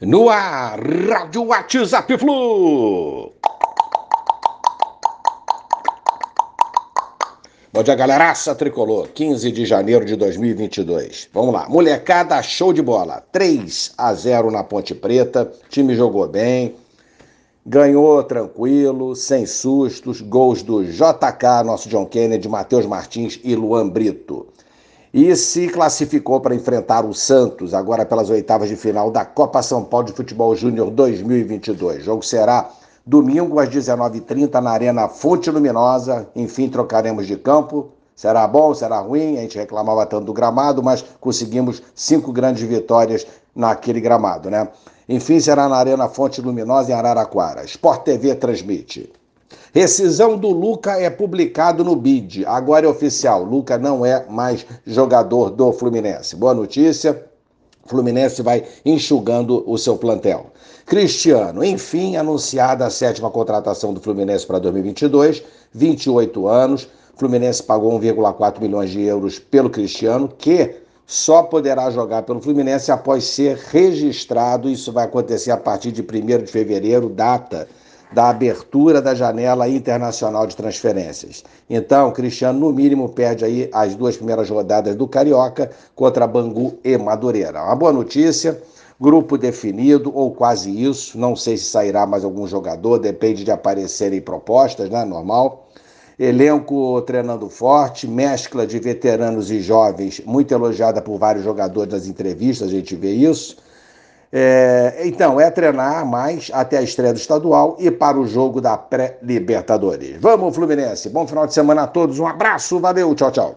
No ar, Rádio WhatsApp Flu. Bom dia, galeraça tricolor. 15 de janeiro de 2022. Vamos lá. Molecada, show de bola. 3 a 0 na Ponte Preta. O time jogou bem. Ganhou tranquilo, sem sustos. Gols do JK, nosso John Kennedy, Matheus Martins e Luan Brito e se classificou para enfrentar o Santos, agora pelas oitavas de final da Copa São Paulo de Futebol Júnior 2022. O jogo será domingo às 19h30 na Arena Fonte Luminosa. Enfim, trocaremos de campo. Será bom, será ruim, a gente reclamava tanto do gramado, mas conseguimos cinco grandes vitórias naquele gramado, né? Enfim, será na Arena Fonte Luminosa em Araraquara. Sport TV transmite. Rescisão do Luca é publicado no BID. Agora é oficial. Luca não é mais jogador do Fluminense. Boa notícia. Fluminense vai enxugando o seu plantel. Cristiano, enfim, anunciada a sétima contratação do Fluminense para 2022, 28 anos. Fluminense pagou 1,4 milhões de euros pelo Cristiano, que só poderá jogar pelo Fluminense após ser registrado. Isso vai acontecer a partir de 1 de fevereiro, data da abertura da janela internacional de transferências. Então, Cristiano, no mínimo, perde aí as duas primeiras rodadas do Carioca contra Bangu e Madureira. Uma boa notícia. Grupo definido, ou quase isso. Não sei se sairá mais algum jogador, depende de aparecerem propostas, né? Normal. Elenco treinando forte, mescla de veteranos e jovens, muito elogiada por vários jogadores das entrevistas, a gente vê isso. É, então, é treinar mais até a estreia do estadual e para o jogo da pré-Libertadores. Vamos, Fluminense. Bom final de semana a todos. Um abraço, valeu, tchau, tchau.